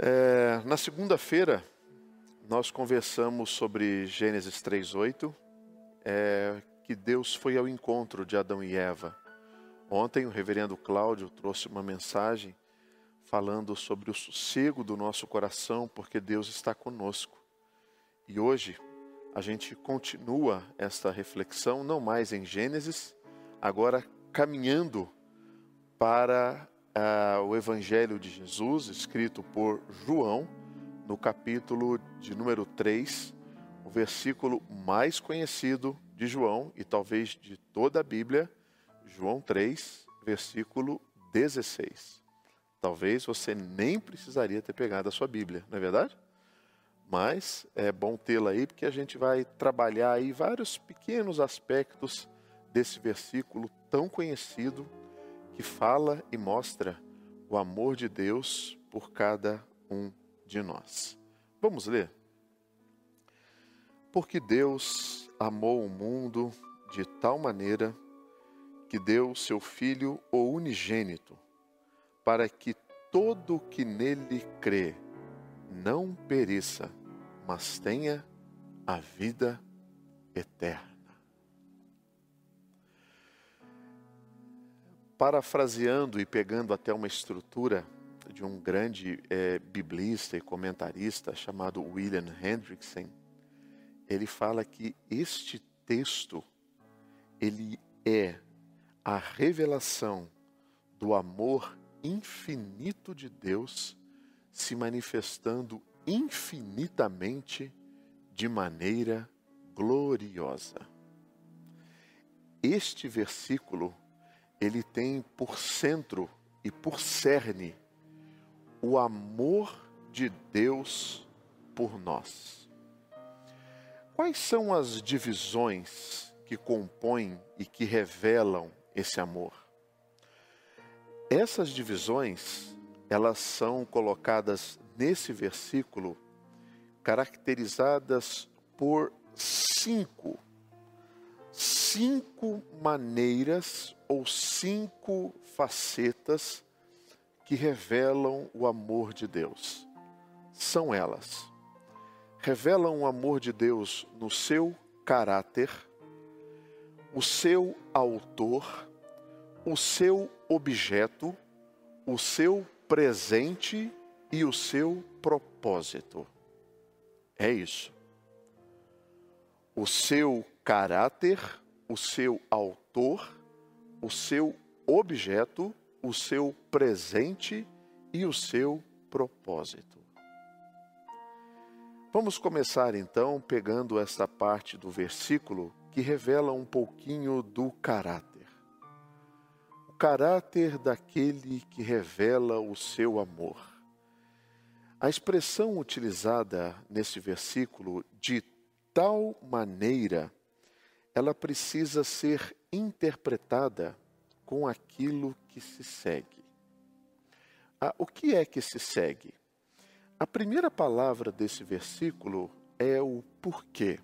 É, na segunda-feira, nós conversamos sobre Gênesis 3,8, é, que Deus foi ao encontro de Adão e Eva. Ontem, o reverendo Cláudio trouxe uma mensagem falando sobre o sossego do nosso coração, porque Deus está conosco. E hoje, a gente continua esta reflexão, não mais em Gênesis, agora caminhando para o Evangelho de Jesus, escrito por João, no capítulo de número 3, o versículo mais conhecido de João e talvez de toda a Bíblia, João 3, versículo 16. Talvez você nem precisaria ter pegado a sua Bíblia, não é verdade? Mas é bom tê-la aí porque a gente vai trabalhar aí vários pequenos aspectos desse versículo tão conhecido que fala e mostra o amor de Deus por cada um de nós. Vamos ler? Porque Deus amou o mundo de tal maneira que deu seu Filho, o unigênito, para que todo que nele crê não pereça, mas tenha a vida eterna. Parafraseando e pegando até uma estrutura de um grande é, biblista e comentarista chamado William Hendrickson, ele fala que este texto ele é a revelação do amor infinito de Deus se manifestando infinitamente de maneira gloriosa. Este versículo ele tem por centro e por cerne o amor de Deus por nós. Quais são as divisões que compõem e que revelam esse amor? Essas divisões, elas são colocadas nesse versículo caracterizadas por cinco cinco maneiras ou cinco facetas que revelam o amor de Deus. São elas: revelam o amor de Deus no seu caráter, o seu autor, o seu objeto, o seu presente e o seu propósito. É isso. O seu caráter, o seu autor, o seu objeto, o seu presente e o seu propósito. Vamos começar então pegando esta parte do versículo que revela um pouquinho do caráter. O caráter daquele que revela o seu amor. A expressão utilizada nesse versículo de tal maneira ela precisa ser interpretada com aquilo que se segue. Ah, o que é que se segue? A primeira palavra desse versículo é o porquê.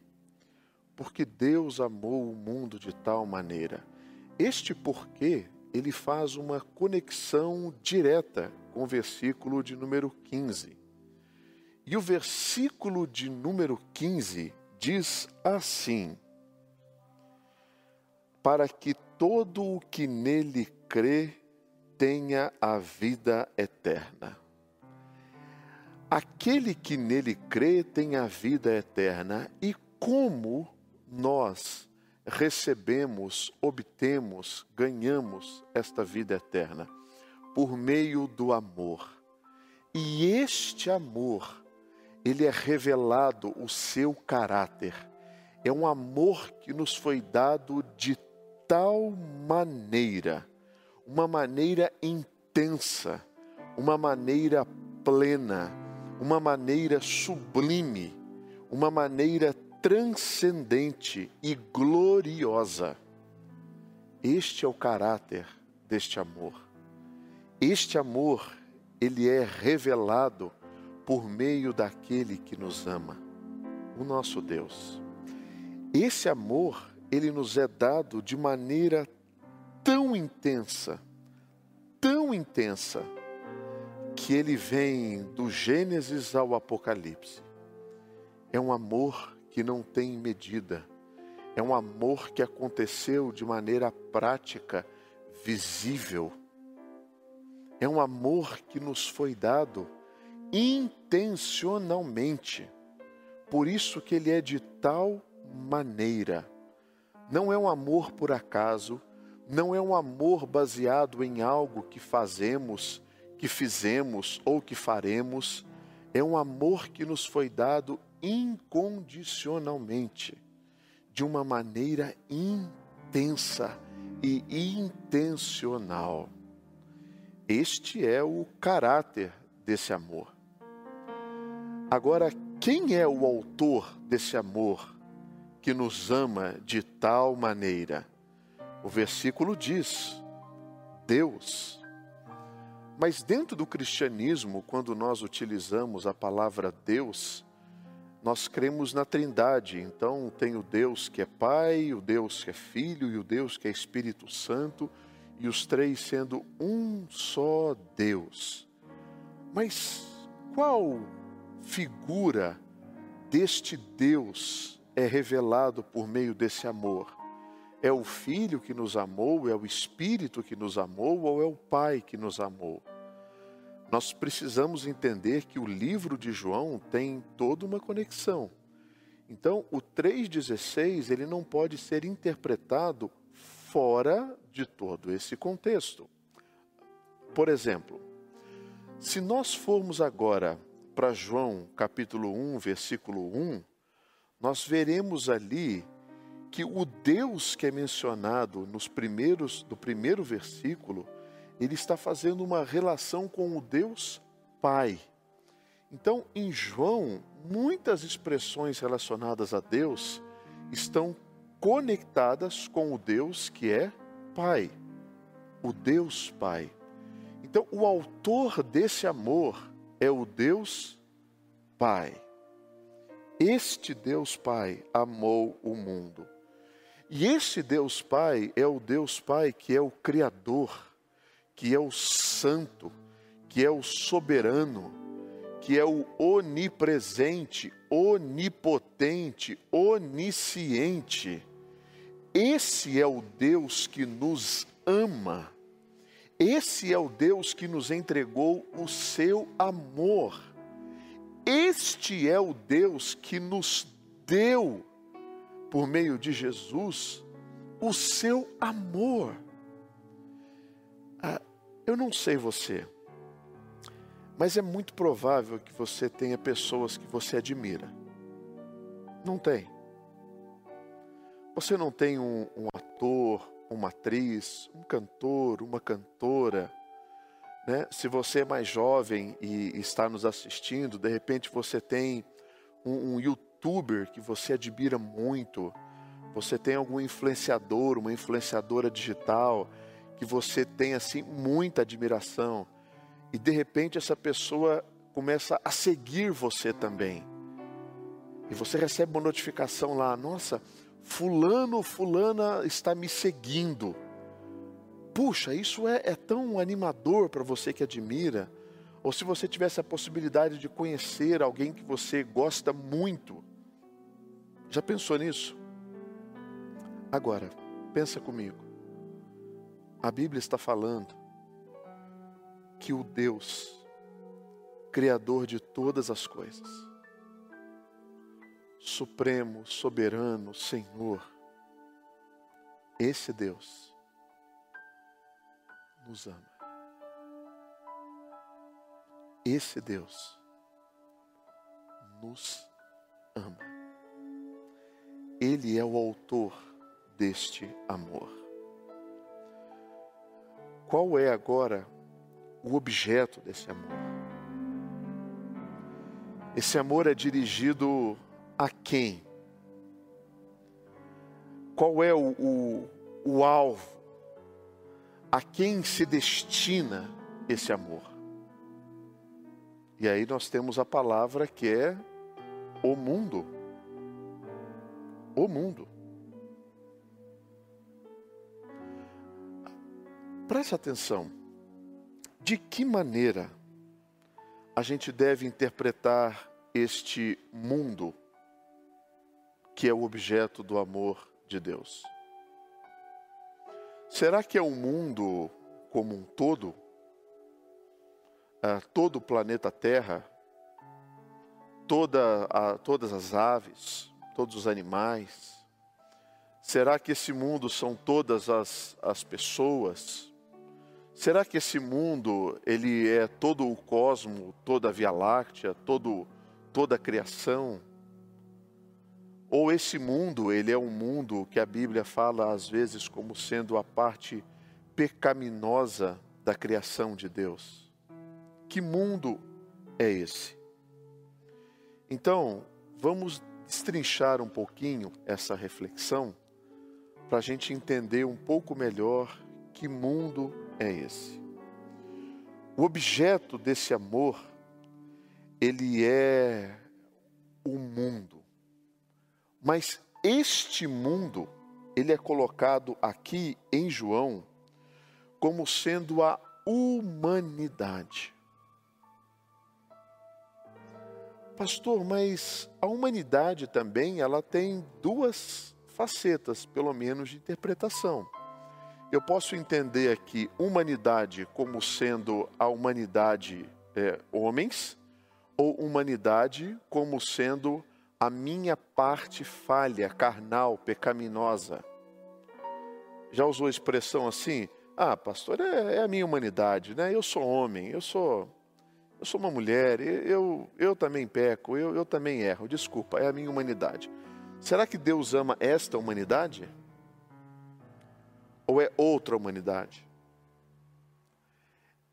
Porque Deus amou o mundo de tal maneira. Este porquê, ele faz uma conexão direta com o versículo de número 15. E o versículo de número 15 diz assim: para que todo o que nele crê tenha a vida eterna. Aquele que nele crê tem a vida eterna. E como nós recebemos, obtemos, ganhamos esta vida eterna? Por meio do amor. E este amor, ele é revelado o seu caráter. É um amor que nos foi dado de tal maneira, uma maneira intensa, uma maneira plena, uma maneira sublime, uma maneira transcendente e gloriosa. Este é o caráter deste amor. Este amor, ele é revelado por meio daquele que nos ama, o nosso Deus. Esse amor ele nos é dado de maneira tão intensa, tão intensa, que ele vem do Gênesis ao Apocalipse. É um amor que não tem medida. É um amor que aconteceu de maneira prática, visível. É um amor que nos foi dado intencionalmente. Por isso que ele é de tal maneira. Não é um amor por acaso, não é um amor baseado em algo que fazemos, que fizemos ou que faremos. É um amor que nos foi dado incondicionalmente, de uma maneira intensa e intencional. Este é o caráter desse amor. Agora, quem é o autor desse amor que nos ama de tal maneira? O versículo diz: Deus. Mas dentro do cristianismo, quando nós utilizamos a palavra Deus, nós cremos na Trindade. Então, tem o Deus que é Pai, o Deus que é Filho e o Deus que é Espírito Santo, e os três sendo um só Deus. Mas qual figura deste Deus é revelado por meio desse amor? É o Filho que nos amou, é o Espírito que nos amou ou é o Pai que nos amou? nós precisamos entender que o livro de João tem toda uma conexão. Então, o 3,16 ele não pode ser interpretado fora de todo esse contexto. Por exemplo, se nós formos agora para João capítulo 1, versículo 1, nós veremos ali que o Deus que é mencionado nos primeiros do primeiro versículo ele está fazendo uma relação com o Deus Pai. Então, em João, muitas expressões relacionadas a Deus estão conectadas com o Deus que é Pai, o Deus Pai. Então, o autor desse amor é o Deus Pai. Este Deus Pai amou o mundo. E esse Deus Pai é o Deus Pai que é o Criador que é o santo, que é o soberano, que é o onipresente, onipotente, onisciente. Esse é o Deus que nos ama. Esse é o Deus que nos entregou o seu amor. Este é o Deus que nos deu, por meio de Jesus, o seu amor. Ah, eu não sei você, mas é muito provável que você tenha pessoas que você admira. Não tem. Você não tem um, um ator, uma atriz, um cantor, uma cantora. Né? Se você é mais jovem e está nos assistindo, de repente você tem um, um youtuber que você admira muito. Você tem algum influenciador, uma influenciadora digital que você tem assim muita admiração e de repente essa pessoa começa a seguir você também. E você recebe uma notificação lá, nossa, fulano, fulana está me seguindo. Puxa, isso é, é tão animador para você que admira. Ou se você tivesse a possibilidade de conhecer alguém que você gosta muito. Já pensou nisso? Agora, pensa comigo. A Bíblia está falando que o Deus, Criador de todas as coisas, Supremo, Soberano, Senhor, esse Deus nos ama. Esse Deus nos ama. Ele é o autor deste amor qual é agora o objeto desse amor? Esse amor é dirigido a quem? Qual é o, o, o alvo? A quem se destina esse amor? E aí nós temos a palavra que é o mundo. O mundo. Preste atenção. De que maneira a gente deve interpretar este mundo que é o objeto do amor de Deus? Será que é o mundo como um todo? Ah, todo o planeta Terra? Toda a, todas as aves? Todos os animais? Será que esse mundo são todas as, as pessoas? Será que esse mundo ele é todo o cosmo, toda a Via Láctea, todo, toda a criação? Ou esse mundo, ele é um mundo que a Bíblia fala às vezes como sendo a parte pecaminosa da criação de Deus. Que mundo é esse? Então, vamos destrinchar um pouquinho essa reflexão para a gente entender um pouco melhor que mundo é esse. O objeto desse amor, ele é o mundo. Mas este mundo, ele é colocado aqui em João como sendo a humanidade. Pastor, mas a humanidade também, ela tem duas facetas, pelo menos de interpretação. Eu posso entender aqui humanidade como sendo a humanidade é, homens, ou humanidade como sendo a minha parte falha, carnal, pecaminosa. Já usou a expressão assim? Ah, pastor, é, é, a minha humanidade, né? Eu sou homem, eu sou, eu sou uma mulher, eu, eu também peco, eu, eu também erro. Desculpa, é a minha humanidade. Será que Deus ama esta humanidade? Ou é outra humanidade?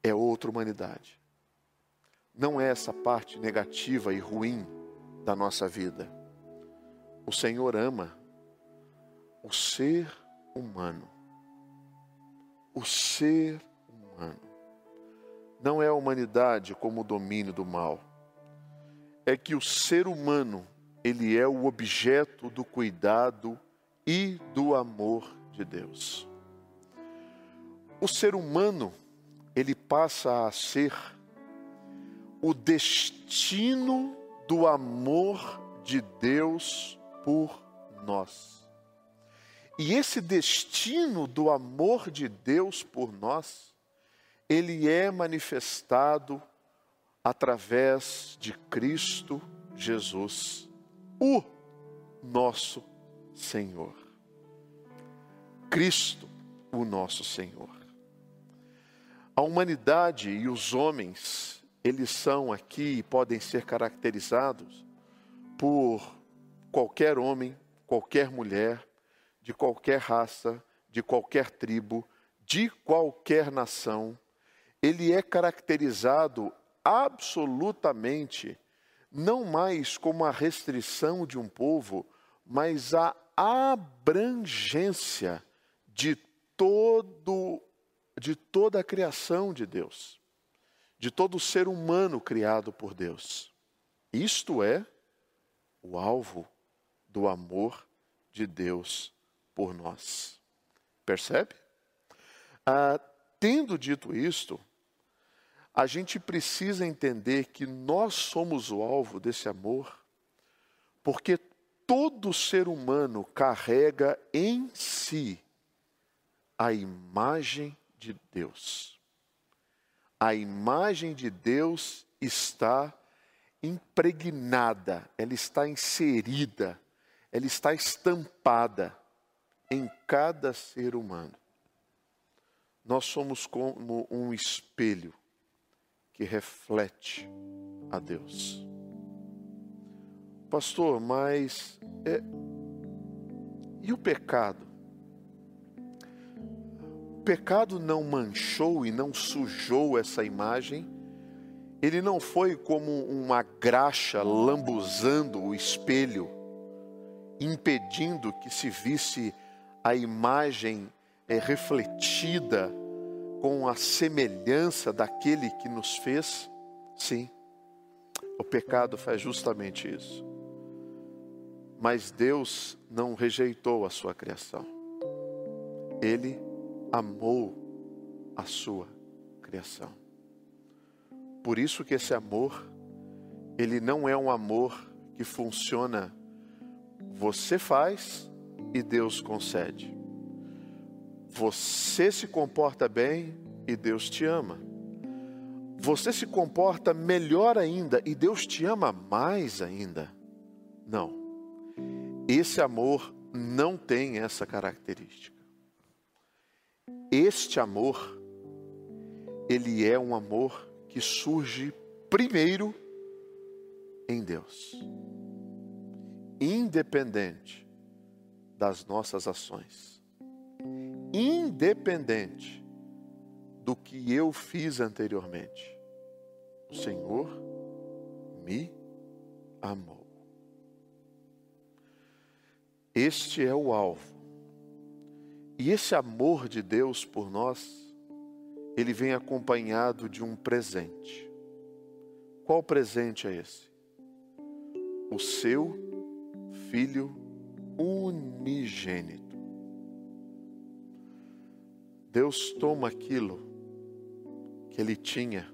É outra humanidade. Não é essa parte negativa e ruim da nossa vida. O Senhor ama o ser humano. O ser humano. Não é a humanidade como o domínio do mal. É que o ser humano, ele é o objeto do cuidado e do amor de Deus. O ser humano, ele passa a ser o destino do amor de Deus por nós. E esse destino do amor de Deus por nós, ele é manifestado através de Cristo Jesus, o nosso Senhor. Cristo, o nosso Senhor. A humanidade e os homens eles são aqui e podem ser caracterizados por qualquer homem, qualquer mulher, de qualquer raça, de qualquer tribo, de qualquer nação. Ele é caracterizado absolutamente não mais como a restrição de um povo, mas a abrangência de todo de toda a criação de Deus de todo ser humano criado por Deus. Isto é o alvo do amor de Deus por nós. Percebe? Ah, tendo dito isto, a gente precisa entender que nós somos o alvo desse amor, porque todo ser humano carrega em si a imagem de Deus a imagem de Deus está impregnada, ela está inserida, ela está estampada em cada ser humano. Nós somos como um espelho que reflete a Deus. Pastor, mas é... e o pecado? Pecado não manchou e não sujou essa imagem, ele não foi como uma graxa lambuzando o espelho, impedindo que se visse a imagem é, refletida com a semelhança daquele que nos fez? Sim, o pecado faz justamente isso. Mas Deus não rejeitou a sua criação. Ele amou a sua criação. Por isso que esse amor, ele não é um amor que funciona você faz e Deus concede. Você se comporta bem e Deus te ama. Você se comporta melhor ainda e Deus te ama mais ainda. Não. Esse amor não tem essa característica. Este amor, ele é um amor que surge primeiro em Deus, independente das nossas ações, independente do que eu fiz anteriormente. O Senhor me amou. Este é o alvo. E esse amor de Deus por nós, ele vem acompanhado de um presente. Qual presente é esse? O seu Filho unigênito. Deus toma aquilo que ele tinha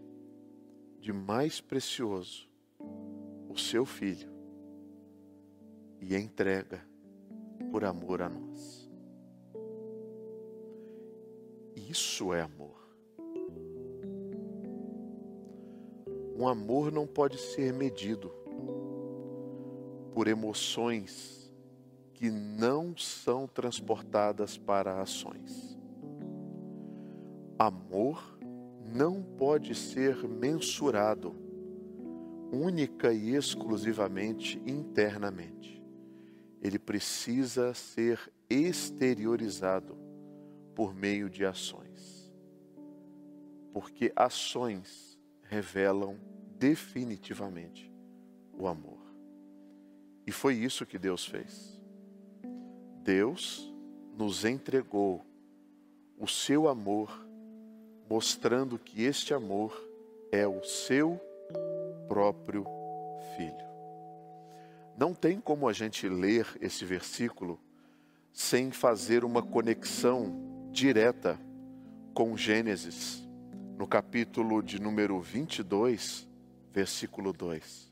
de mais precioso, o seu filho, e entrega por amor a nós. Isso é amor. Um amor não pode ser medido por emoções que não são transportadas para ações. Amor não pode ser mensurado única e exclusivamente internamente ele precisa ser exteriorizado por meio de ações. Porque ações revelam definitivamente o amor. E foi isso que Deus fez. Deus nos entregou o seu amor, mostrando que este amor é o seu próprio Filho. Não tem como a gente ler esse versículo sem fazer uma conexão direta com Gênesis, no capítulo de número 22, versículo 2.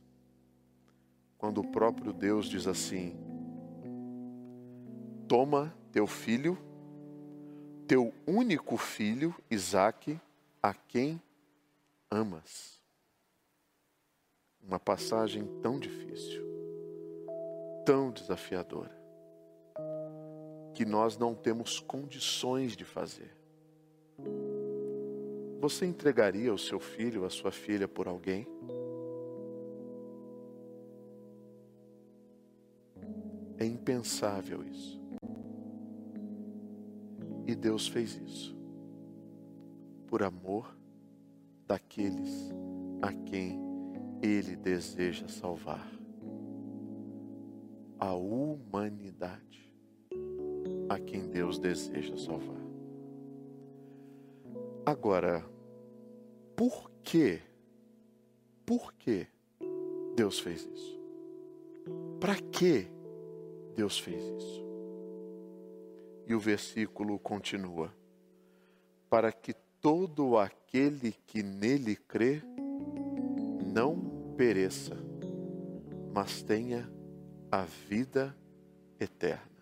Quando o próprio Deus diz assim: Toma teu filho, teu único filho, Isaque, a quem amas. Uma passagem tão difícil tão desafiadora que nós não temos condições de fazer. Você entregaria o seu filho, a sua filha por alguém? É impensável isso. E Deus fez isso por amor daqueles a quem Ele deseja salvar a humanidade a quem Deus deseja salvar. Agora, por que? Por que Deus fez isso? Para que Deus fez isso? E o versículo continua: para que todo aquele que nele crê não pereça, mas tenha a vida eterna.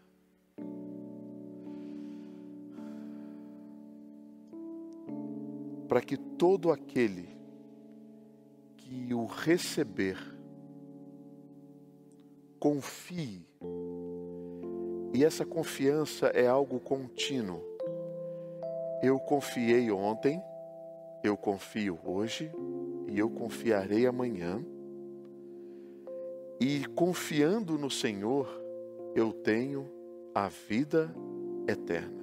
Para que todo aquele que o receber confie, e essa confiança é algo contínuo. Eu confiei ontem, eu confio hoje e eu confiarei amanhã e confiando no Senhor, eu tenho a vida eterna.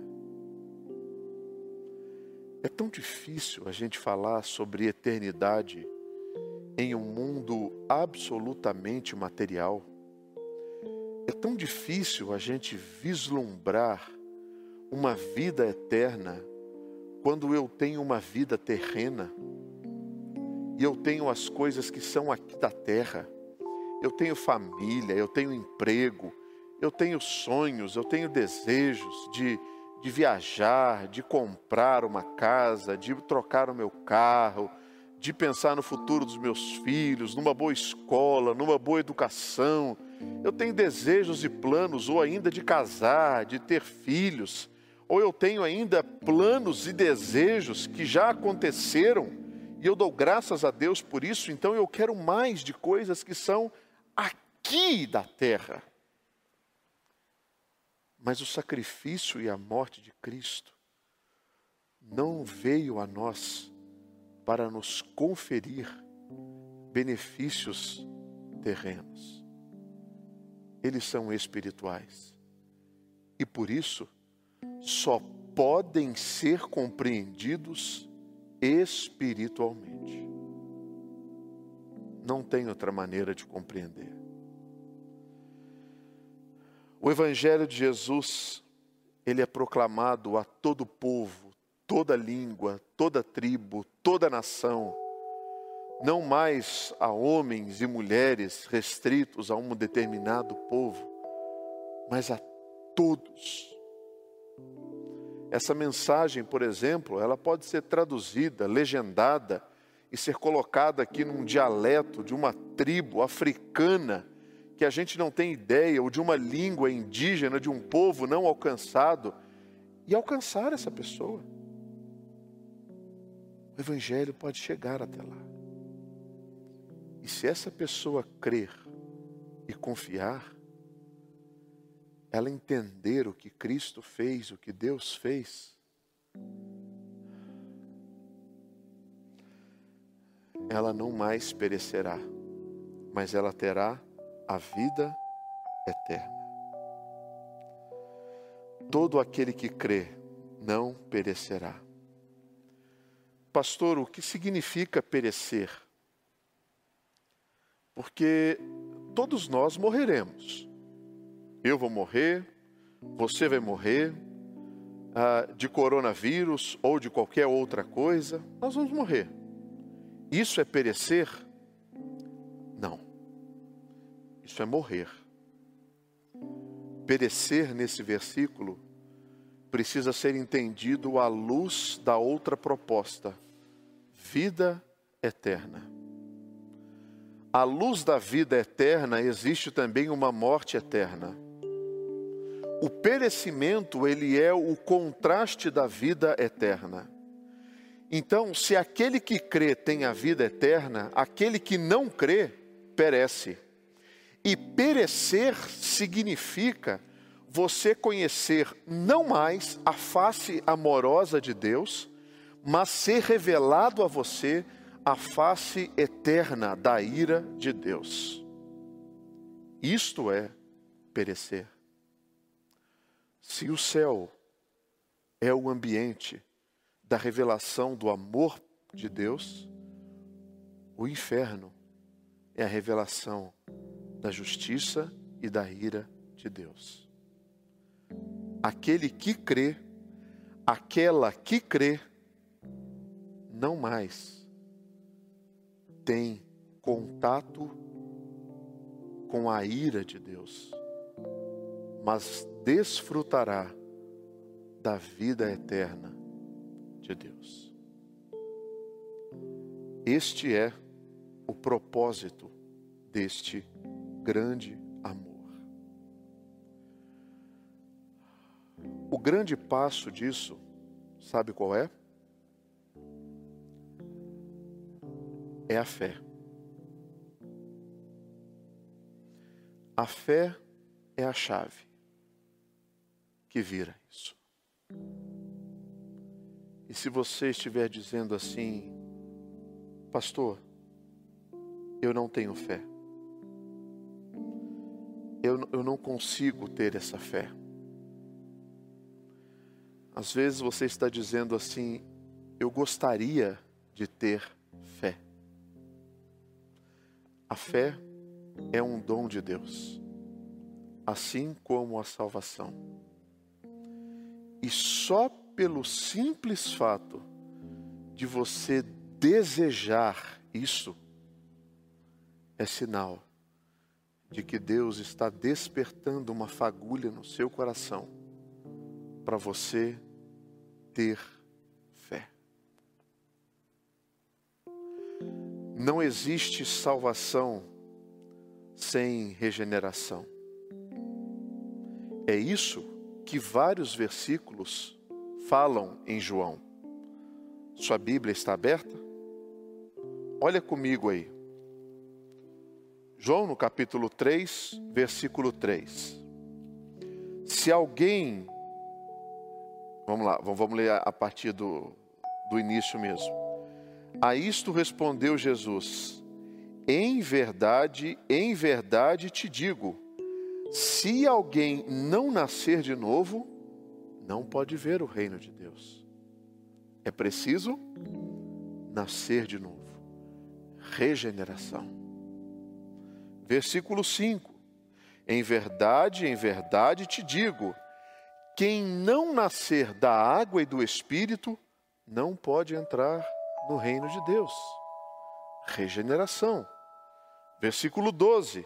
É tão difícil a gente falar sobre eternidade em um mundo absolutamente material. É tão difícil a gente vislumbrar uma vida eterna quando eu tenho uma vida terrena e eu tenho as coisas que são aqui da terra eu tenho família, eu tenho emprego, eu tenho sonhos, eu tenho desejos de, de viajar, de comprar uma casa, de trocar o meu carro, de pensar no futuro dos meus filhos, numa boa escola, numa boa educação. Eu tenho desejos e planos, ou ainda de casar, de ter filhos, ou eu tenho ainda planos e desejos que já aconteceram, e eu dou graças a Deus por isso, então eu quero mais de coisas que são aqui da terra. Mas o sacrifício e a morte de Cristo não veio a nós para nos conferir benefícios terrenos. Eles são espirituais. E por isso, só podem ser compreendidos espiritualmente. Não tem outra maneira de compreender. O Evangelho de Jesus, ele é proclamado a todo povo, toda língua, toda tribo, toda nação, não mais a homens e mulheres restritos a um determinado povo, mas a todos. Essa mensagem, por exemplo, ela pode ser traduzida, legendada e ser colocada aqui num dialeto de uma tribo africana que a gente não tem ideia, ou de uma língua indígena de um povo não alcançado, e alcançar essa pessoa. O Evangelho pode chegar até lá. E se essa pessoa crer e confiar, ela entender o que Cristo fez, o que Deus fez, ela não mais perecerá, mas ela terá a vida eterna. Todo aquele que crê não perecerá. Pastor, o que significa perecer? Porque todos nós morreremos. Eu vou morrer, você vai morrer, ah, de coronavírus ou de qualquer outra coisa, nós vamos morrer. Isso é perecer? Isso é morrer. Perecer nesse versículo precisa ser entendido à luz da outra proposta: vida eterna. À luz da vida eterna existe também uma morte eterna. O perecimento, ele é o contraste da vida eterna. Então, se aquele que crê tem a vida eterna, aquele que não crê perece. E perecer significa você conhecer não mais a face amorosa de Deus, mas ser revelado a você a face eterna da ira de Deus. Isto é perecer. Se o céu é o ambiente da revelação do amor de Deus, o inferno é a revelação da justiça e da ira de Deus. Aquele que crê, aquela que crê, não mais tem contato com a ira de Deus, mas desfrutará da vida eterna de Deus. Este é o propósito deste grande amor. O grande passo disso, sabe qual é? É a fé. A fé é a chave que vira isso. E se você estiver dizendo assim, pastor, eu não tenho fé eu, eu não consigo ter essa fé. Às vezes você está dizendo assim: eu gostaria de ter fé. A fé é um dom de Deus, assim como a salvação. E só pelo simples fato de você desejar isso é sinal de que Deus está despertando uma fagulha no seu coração para você ter fé. Não existe salvação sem regeneração. É isso que vários versículos falam em João. Sua Bíblia está aberta? Olha comigo aí. João, no capítulo 3, versículo 3. Se alguém. Vamos lá, vamos ler a partir do, do início mesmo. A isto respondeu Jesus: Em verdade, em verdade te digo, se alguém não nascer de novo, não pode ver o reino de Deus. É preciso nascer de novo. Regeneração. Versículo 5: Em verdade, em verdade te digo: quem não nascer da água e do espírito não pode entrar no reino de Deus. Regeneração. Versículo 12: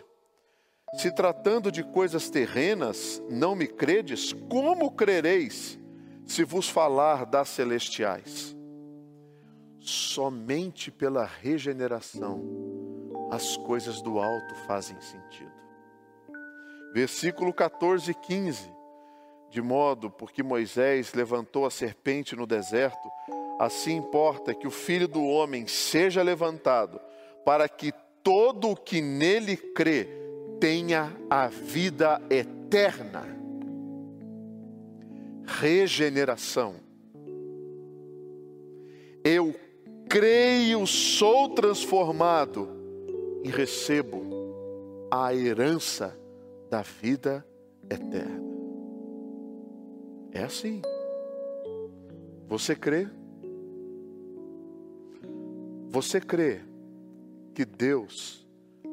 Se tratando de coisas terrenas, não me credes, como crereis se vos falar das celestiais? Somente pela regeneração as coisas do alto fazem sentido. Versículo 14 e 15. De modo, porque Moisés levantou a serpente no deserto, assim importa que o filho do homem seja levantado, para que todo o que nele crê tenha a vida eterna. Regeneração. Eu creio, sou transformado e recebo a herança da vida eterna. É assim. Você crê? Você crê que Deus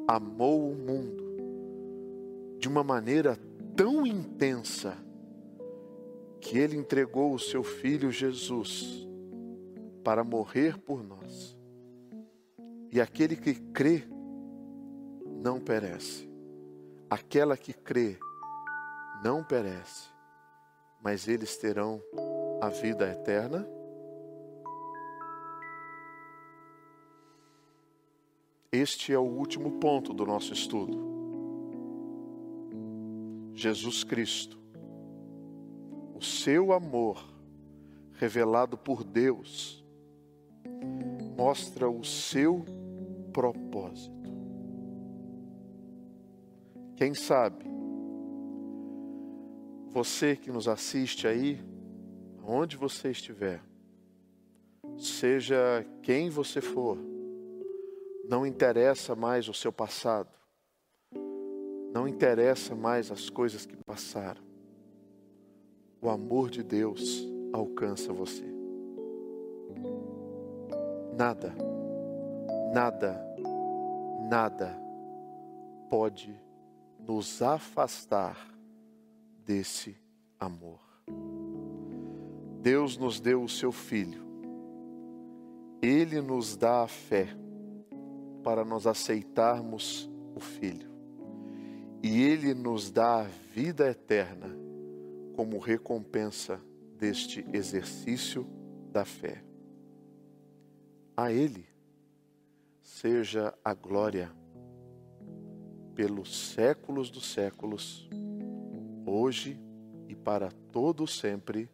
amou o mundo de uma maneira tão intensa que ele entregou o seu filho Jesus para morrer por nós. E aquele que crê não perece. Aquela que crê não perece, mas eles terão a vida eterna. Este é o último ponto do nosso estudo. Jesus Cristo, o seu amor revelado por Deus, mostra o seu propósito. Quem sabe, você que nos assiste aí, onde você estiver, seja quem você for, não interessa mais o seu passado, não interessa mais as coisas que passaram. O amor de Deus alcança você. Nada, nada, nada pode nos afastar desse amor. Deus nos deu o seu Filho, Ele nos dá a fé para nós aceitarmos o Filho, e Ele nos dá a vida eterna como recompensa deste exercício da fé. A Ele seja a glória pelos séculos dos séculos, hoje e para todo sempre.